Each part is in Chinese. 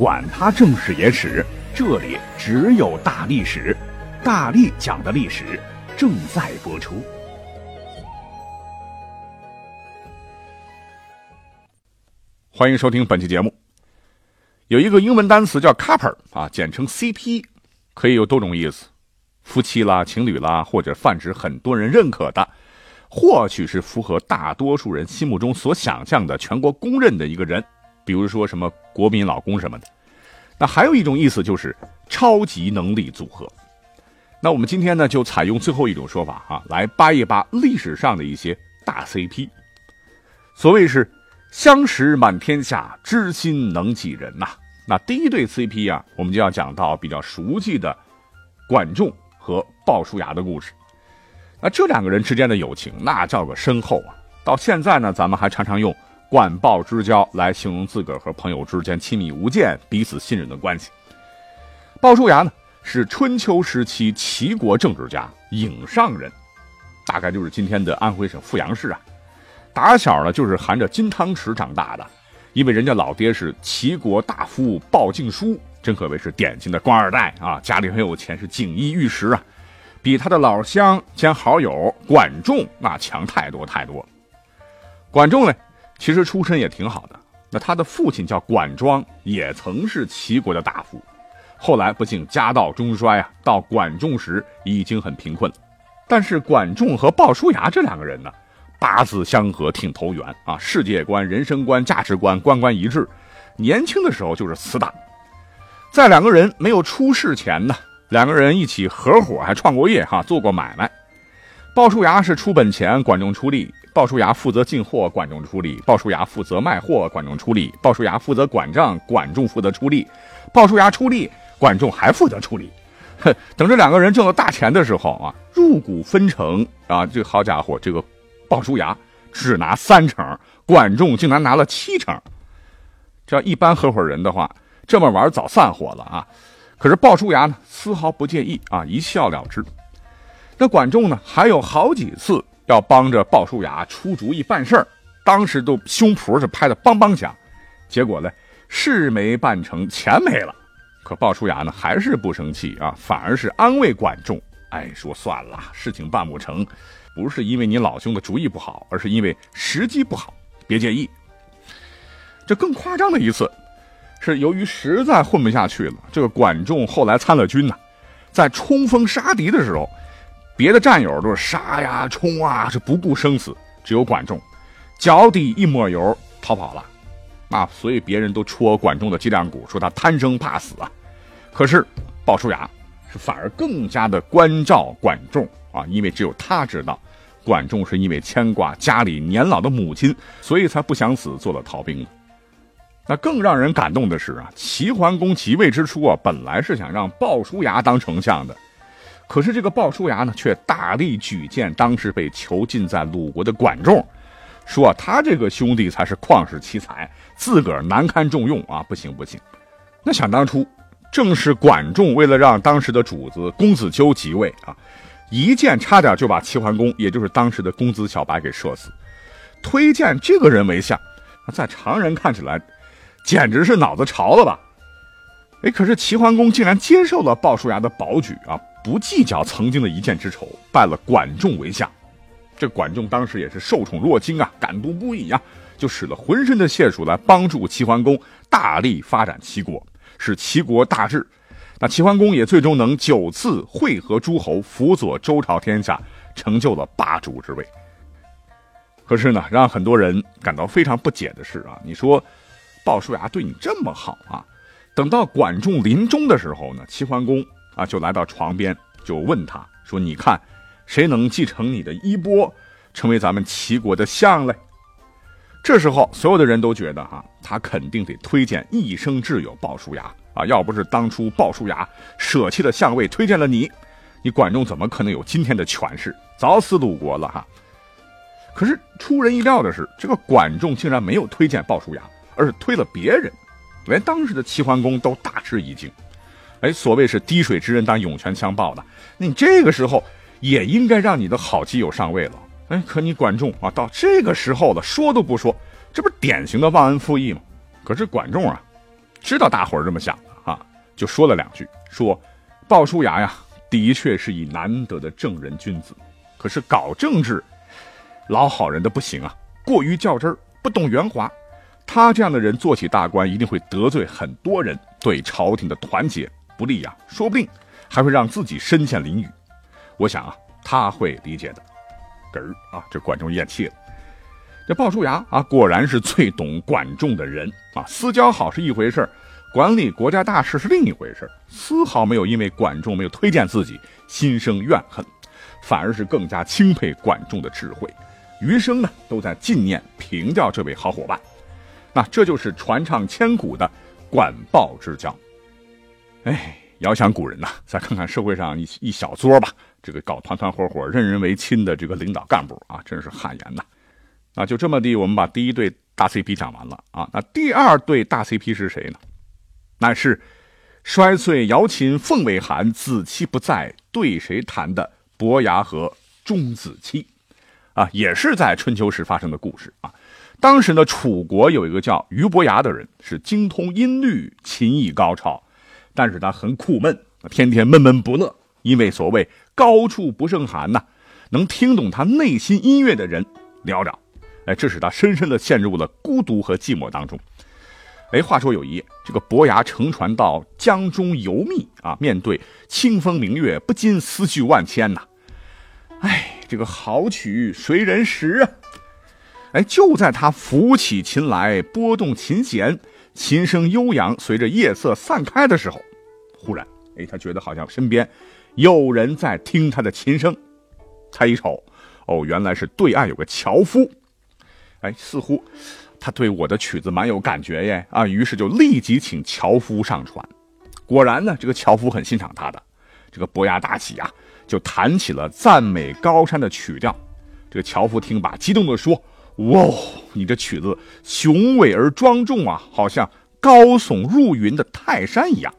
管他正史野史。这里只有大历史，大力讲的历史正在播出。欢迎收听本期节目。有一个英文单词叫 couple 啊，简称 CP，可以有多种意思：夫妻啦、情侣啦，或者泛指很多人认可的，或许是符合大多数人心目中所想象的全国公认的一个人，比如说什么国民老公什么的。那还有一种意思就是超级能力组合。那我们今天呢，就采用最后一种说法啊，来扒一扒历史上的一些大 CP。所谓是相识满天下，知心能几人呐？那第一对 CP 啊，我们就要讲到比较熟悉的管仲和鲍叔牙的故事。那这两个人之间的友情，那叫个深厚啊！到现在呢，咱们还常常用。管鲍之交来形容自个儿和朋友之间亲密无间、彼此信任的关系。鲍叔牙呢，是春秋时期齐国政治家、颍上人，大概就是今天的安徽省阜阳市啊。打小呢就是含着金汤匙长大的，因为人家老爹是齐国大夫鲍敬书，真可谓是典型的官二代啊，家里很有钱，是锦衣玉食啊，比他的老乡兼好友管仲那强太多太多。管仲呢？其实出身也挺好的，那他的父亲叫管庄，也曾是齐国的大夫，后来不幸家道中衰啊，到管仲时已经很贫困。但是管仲和鲍叔牙这两个人呢，八字相合，挺投缘啊，世界观、人生观、价值观关关一致。年轻的时候就是死党，在两个人没有出事前呢，两个人一起合伙还创过业哈，做过买卖。鲍叔牙是出本钱，管仲出力。鲍叔牙负责进货，管仲出力；鲍叔牙负责卖货，管仲出力；鲍叔牙负责管账，管仲负责出力；鲍叔牙出力，管仲还负责出力。哼，等这两个人挣了大钱的时候啊，入股分成啊，这好家伙，这个鲍叔牙只拿三成，管仲竟然拿了七成。这要一般合伙人的话，这么玩早散伙了啊。可是鲍叔牙呢，丝毫不介意啊，一笑了之。那管仲呢，还有好几次。要帮着鲍叔牙出主意办事儿，当时都胸脯是拍的梆梆响，结果呢事没办成，钱没了。可鲍叔牙呢还是不生气啊，反而是安慰管仲，哎，说算了，事情办不成，不是因为你老兄的主意不好，而是因为时机不好，别介意。这更夸张的一次，是由于实在混不下去了，这个管仲后来参了军呐，在冲锋杀敌的时候。别的战友都是杀呀冲啊，是不顾生死，只有管仲，脚底一抹油逃跑了，啊，所以别人都戳管仲的脊梁骨，说他贪生怕死啊。可是鲍叔牙是反而更加的关照管仲啊，因为只有他知道，管仲是因为牵挂家里年老的母亲，所以才不想死，做了逃兵。那更让人感动的是啊，齐桓公即位之初啊，本来是想让鲍叔牙当丞相的。可是这个鲍叔牙呢，却大力举荐当时被囚禁在鲁国的管仲，说他这个兄弟才是旷世奇才，自个儿难堪重用啊，不行不行。那想当初，正是管仲为了让当时的主子公子纠即位啊，一箭差点就把齐桓公，也就是当时的公子小白给射死，推荐这个人为相，在常人看起来，简直是脑子潮了吧？哎，可是齐桓公竟然接受了鲍叔牙的保举啊！不计较曾经的一箭之仇，拜了管仲为相。这管仲当时也是受宠若惊啊，感动不已啊，就使了浑身的解数来帮助齐桓公大力发展齐国，使齐国大治。那齐桓公也最终能九次会合诸侯，辅佐周朝天下，成就了霸主之位。可是呢，让很多人感到非常不解的是啊，你说鲍叔牙对你这么好啊，等到管仲临终的时候呢，齐桓公。啊，就来到床边，就问他说：“你看，谁能继承你的衣钵，成为咱们齐国的相嘞？”这时候，所有的人都觉得哈，他肯定得推荐一生挚友鲍叔牙啊！要不是当初鲍叔牙舍弃了相位推荐了你，你管仲怎么可能有今天的权势？早死鲁国了哈！可是出人意料的是，这个管仲竟然没有推荐鲍叔牙，而是推了别人，连当时的齐桓公都大吃一惊。哎，所谓是滴水之恩当涌泉相报的，你这个时候也应该让你的好基友上位了。哎，可你管仲啊，到这个时候了，说都不说，这不是典型的忘恩负义吗？可是管仲啊，知道大伙儿这么想的啊，就说了两句，说鲍叔牙呀，的确是以难得的正人君子，可是搞政治，老好人的不行啊，过于较真儿，不懂圆滑，他这样的人做起大官，一定会得罪很多人，对朝廷的团结不利呀，说不定还会让自己身陷囹圄。我想啊，他会理解的。嗝儿啊，这管仲咽气了。这鲍叔牙啊，果然是最懂管仲的人啊。私交好是一回事管理国家大事是另一回事丝毫没有因为管仲没有推荐自己心生怨恨，反而是更加钦佩管仲的智慧，余生呢都在纪念凭吊这位好伙伴。那这就是传唱千古的管鲍之交。哎，遥想古人呐，再看看社会上一一小撮吧。这个搞团团伙伙、任人唯亲的这个领导干部啊，真是汗颜呐！啊，就这么地，我们把第一对大 CP 讲完了啊。那第二对大 CP 是谁呢？那是摔碎瑶琴凤尾寒，子期不在，对谁弹的伯牙和钟子期啊，也是在春秋时发生的故事啊。当时呢，楚国有一个叫俞伯牙的人，是精通音律、琴艺高超，但是他很苦闷，天天闷闷不乐，因为所谓。高处不胜寒呐，能听懂他内心音乐的人寥寥，哎，这使他深深的陷入了孤独和寂寞当中。哎，话说有一夜，这个伯牙乘船到江中游觅啊，面对清风明月，不禁思绪万千呐。哎，这个好曲谁人识啊？哎，就在他扶起琴来，拨动琴弦，琴声悠扬，随着夜色散开的时候，忽然，哎，他觉得好像身边。有人在听他的琴声，他一瞅，哦，原来是对岸有个樵夫，哎，似乎他对我的曲子蛮有感觉耶，啊，于是就立即请樵夫上船。果然呢，这个樵夫很欣赏他的，这个伯牙大喜啊，就弹起了赞美高山的曲调。这个樵夫听罢，激动地说：“哇，你这曲子雄伟而庄重啊，好像高耸入云的泰山一样。”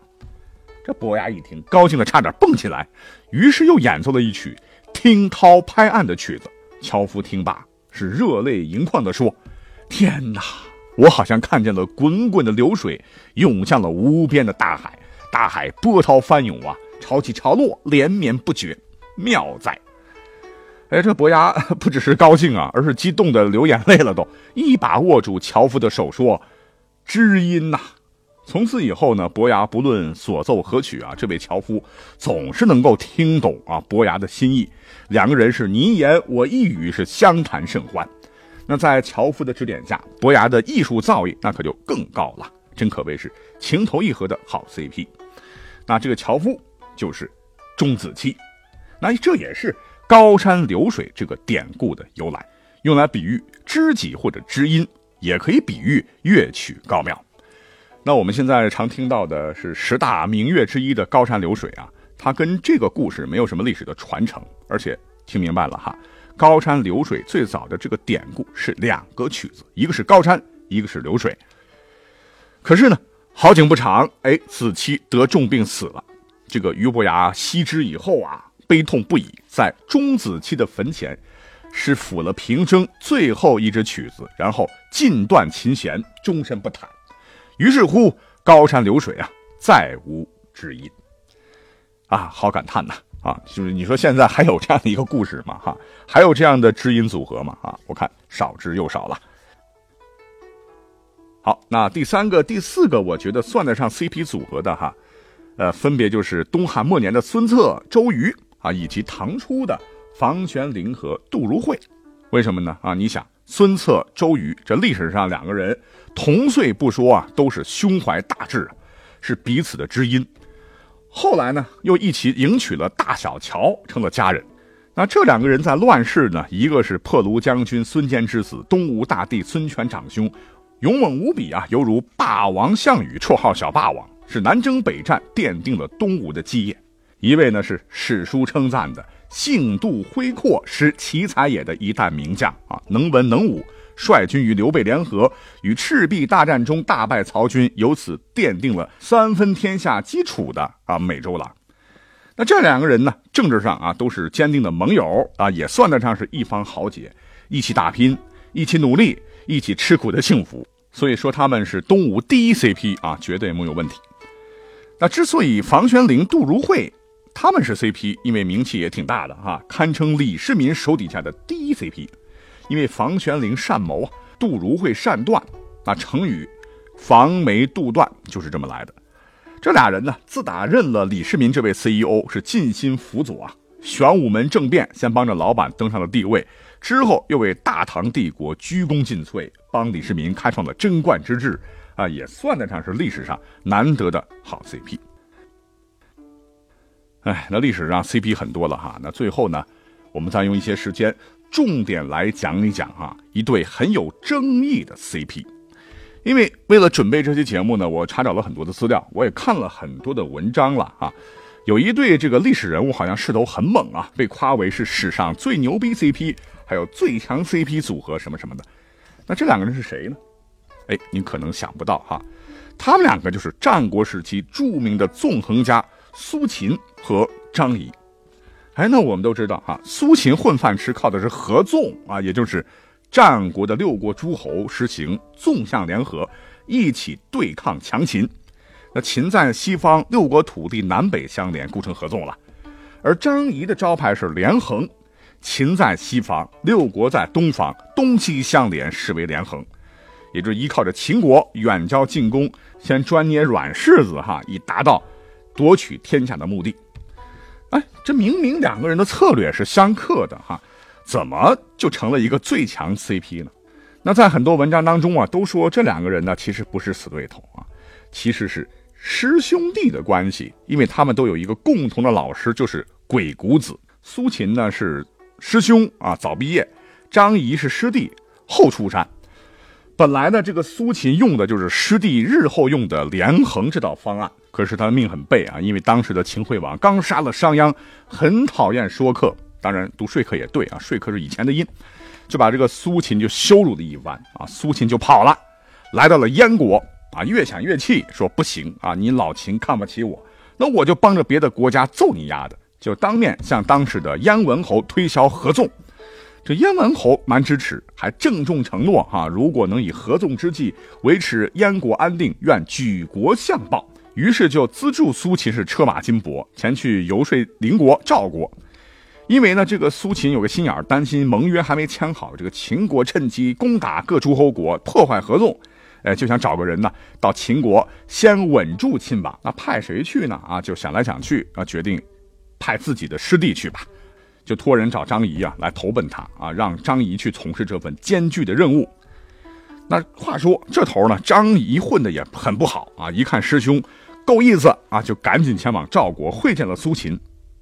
这伯牙一听，高兴的差点蹦起来，于是又演奏了一曲听涛拍岸的曲子。樵夫听罢，是热泪盈眶的说：“天哪，我好像看见了滚滚的流水涌向了无边的大海，大海波涛翻涌啊，潮起潮落，连绵不绝，妙哉！”哎，这伯牙 不只是高兴啊，而是激动的流眼泪了，都一把握住樵夫的手说：“知音呐！”从此以后呢，伯牙不论所奏何曲啊，这位樵夫总是能够听懂啊伯牙的心意。两个人是你一言我一语，是相谈甚欢。那在樵夫的指点下，伯牙的艺术造诣那可就更高了，真可谓是情投意合的好 CP。那这个樵夫就是钟子期，那这也是高山流水这个典故的由来，用来比喻知己或者知音，也可以比喻乐曲高妙。那我们现在常听到的是十大名乐之一的高山流水啊，它跟这个故事没有什么历史的传承，而且听明白了哈，高山流水最早的这个典故是两个曲子，一个是高山，一个是流水。可是呢，好景不长，哎，子期得重病死了，这个俞伯牙惜之以后啊，悲痛不已，在钟子期的坟前，是抚了平生最后一支曲子，然后尽断琴弦，终身不弹。于是乎，高山流水啊，再无知音。啊，好感叹呐！啊，就是你说现在还有这样的一个故事吗？哈，还有这样的知音组合吗？啊，我看少之又少了。好，那第三个、第四个，我觉得算得上 CP 组合的哈，呃，分别就是东汉末年的孙策、周瑜啊，以及唐初的房玄龄和杜如晦。为什么呢？啊，你想。孙策、周瑜，这历史上两个人同岁不说啊，都是胸怀大志，是彼此的知音。后来呢，又一起迎娶了大小乔，成了家人。那这两个人在乱世呢，一个是破庐将军孙坚之子，东吴大帝孙权长兄，勇猛无比啊，犹如霸王项羽，绰号小霸王，是南征北战，奠定了东吴的基业。一位呢是史书称赞的性度恢阔，是奇才也的一代名将啊，能文能武，率军与刘备联合，与赤壁大战中大败曹军，由此奠定了三分天下基础的啊美周郎。那这两个人呢，政治上啊都是坚定的盟友啊，也算得上是一方豪杰，一起打拼，一起努力，一起吃苦的幸福。所以说他们是东吴第一 CP 啊，绝对没有问题。那之所以房玄龄、杜如晦他们是 CP，因为名气也挺大的哈，堪称李世民手底下的第一 CP。因为房玄龄善谋，杜如晦善断，那成语“防眉杜断”就是这么来的。这俩人呢，自打认了李世民这位 CEO，是尽心辅佐啊。玄武门政变，先帮着老板登上了帝位，之后又为大唐帝国鞠躬尽瘁，帮李世民开创了贞观之治啊，也算得上是历史上难得的好 CP。哎，那历史上 CP 很多了哈，那最后呢，我们再用一些时间重点来讲一讲哈，一对很有争议的 CP。因为为了准备这期节目呢，我查找了很多的资料，我也看了很多的文章了啊。有一对这个历史人物好像势头很猛啊，被夸为是史上最牛逼 CP，还有最强 CP 组合什么什么的。那这两个人是谁呢？哎，你可能想不到哈，他们两个就是战国时期著名的纵横家苏秦和张仪。哎，那我们都知道哈，苏秦混饭吃靠的是合纵啊，也就是。战国的六国诸侯实行纵向联合，一起对抗强秦。那秦在西方，六国土地南北相连，构成合纵了。而张仪的招牌是连横，秦在西方，六国在东方，东西相连，视为连横。也就是依靠着秦国远交近攻，先专捏软柿子哈，以达到夺取天下的目的。哎，这明明两个人的策略是相克的哈。怎么就成了一个最强 CP 呢？那在很多文章当中啊，都说这两个人呢其实不是死对头啊，其实是师兄弟的关系，因为他们都有一个共同的老师，就是鬼谷子。苏秦呢是师兄啊，早毕业；张仪是师弟，后出山。本来呢，这个苏秦用的就是师弟日后用的连横这道方案，可是他的命很背啊，因为当时的秦惠王刚杀了商鞅，很讨厌说客。当然，读说客也对啊，说客是以前的音，就把这个苏秦就羞辱了一番啊，苏秦就跑了，来到了燕国啊，越想越气，说不行啊，你老秦看不起我，那我就帮着别的国家揍你丫的，就当面向当时的燕文侯推销合纵。这燕文侯蛮支持，还郑重承诺哈，如果能以合纵之计维持燕国安定，愿举国相报。于是就资助苏秦是车马金帛，前去游说邻国赵国。因为呢，这个苏秦有个心眼儿，担心盟约还没签好，这个秦国趁机攻打各诸侯国，破坏合纵，哎，就想找个人呢到秦国先稳住亲王。那派谁去呢？啊，就想来想去啊，决定派自己的师弟去吧，就托人找张仪啊来投奔他啊，让张仪去从事这份艰巨的任务。那话说这头呢，张仪混的也很不好啊，一看师兄够意思啊，就赶紧前往赵国会见了苏秦。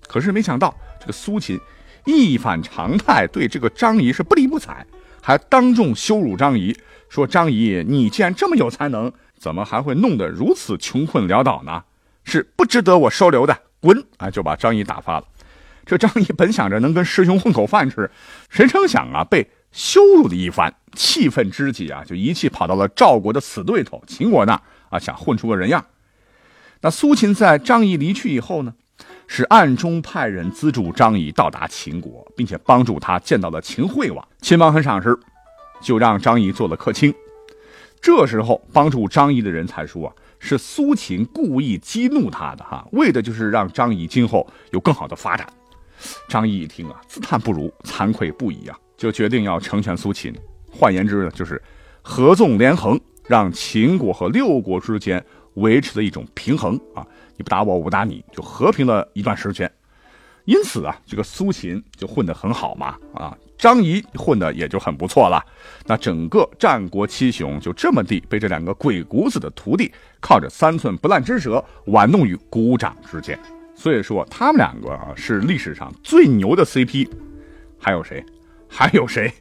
可是没想到，这个苏秦一反常态，对这个张仪是不理不睬，还当众羞辱张仪，说：“张仪，你既然这么有才能，怎么还会弄得如此穷困潦倒呢？是不值得我收留的，滚！”啊，就把张仪打发了。这张仪本想着能跟师兄混口饭吃，谁成想啊，被羞辱了一番，气愤之极啊，就一气跑到了赵国的死对头秦国那儿啊，想混出个人样。那苏秦在张仪离去以后呢？是暗中派人资助张仪到达秦国，并且帮助他见到了秦惠王。秦王很赏识，就让张仪做了客卿。这时候帮助张仪的人才说啊，是苏秦故意激怒他的哈，为的就是让张仪今后有更好的发展。张仪一听啊，自叹不如，惭愧不已啊，就决定要成全苏秦。换言之呢，就是合纵连横，让秦国和六国之间维持的一种平衡啊。你不打我，我不打你，就和平了一段时间。因此啊，这个苏秦就混得很好嘛，啊，张仪混得也就很不错了。那整个战国七雄就这么地被这两个鬼谷子的徒弟靠着三寸不烂之舌玩弄于股掌之间。所以说他们两个啊是历史上最牛的 CP。还有谁？还有谁？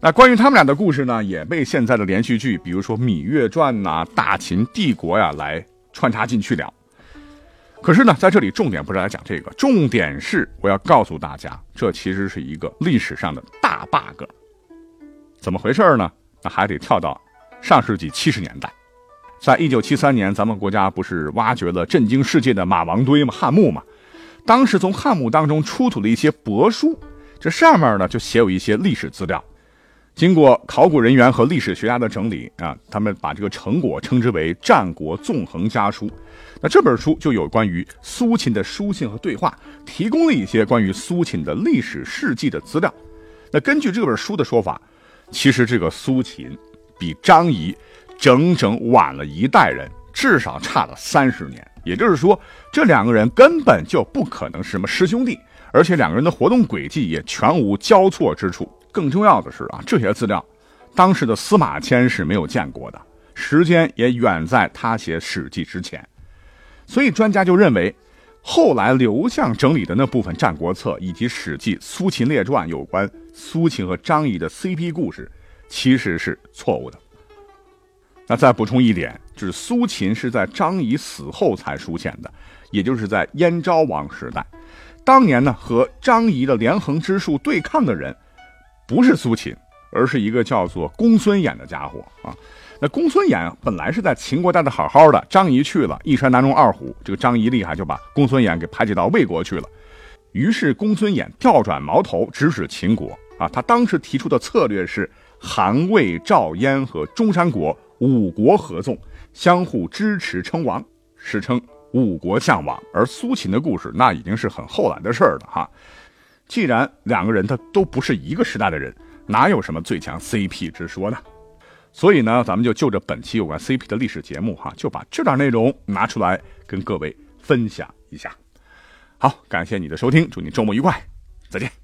那关于他们俩的故事呢，也被现在的连续剧，比如说《芈月传》呐、《大秦帝国》呀，来穿插进去了。可是呢，在这里重点不是来讲这个，重点是我要告诉大家，这其实是一个历史上的大 bug。怎么回事呢？那还得跳到上世纪七十年代，在一九七三年，咱们国家不是挖掘了震惊世界的马王堆吗？汉墓嘛。当时从汉墓当中出土了一些帛书，这上面呢就写有一些历史资料。经过考古人员和历史学家的整理啊，他们把这个成果称之为《战国纵横家书》。那这本书就有关于苏秦的书信和对话，提供了一些关于苏秦的历史事迹的资料。那根据这本书的说法，其实这个苏秦比张仪整整晚了一代人，至少差了三十年。也就是说，这两个人根本就不可能是什么师兄弟，而且两个人的活动轨迹也全无交错之处。更重要的是啊，这些资料，当时的司马迁是没有见过的，时间也远在他写《史记》之前，所以专家就认为，后来刘向整理的那部分《战国策》以及《史记·苏秦列传》有关苏秦和张仪的 CP 故事，其实是错误的。那再补充一点，就是苏秦是在张仪死后才出现的，也就是在燕昭王时代，当年呢和张仪的连横之术对抗的人。不是苏秦，而是一个叫做公孙衍的家伙啊。那公孙衍本来是在秦国待的好好的，张仪去了，一山难容二虎，这个张仪厉害，就把公孙衍给排挤到魏国去了。于是公孙衍调转矛头，直指秦国啊。他当时提出的策略是韩、魏、赵、燕和中山国五国合纵，相互支持称王，史称五国相王。而苏秦的故事，那已经是很后来的事儿了哈。既然两个人他都不是一个时代的人，哪有什么最强 CP 之说呢？所以呢，咱们就就着本期有关 CP 的历史节目哈，就把这点内容拿出来跟各位分享一下。好，感谢你的收听，祝你周末愉快，再见。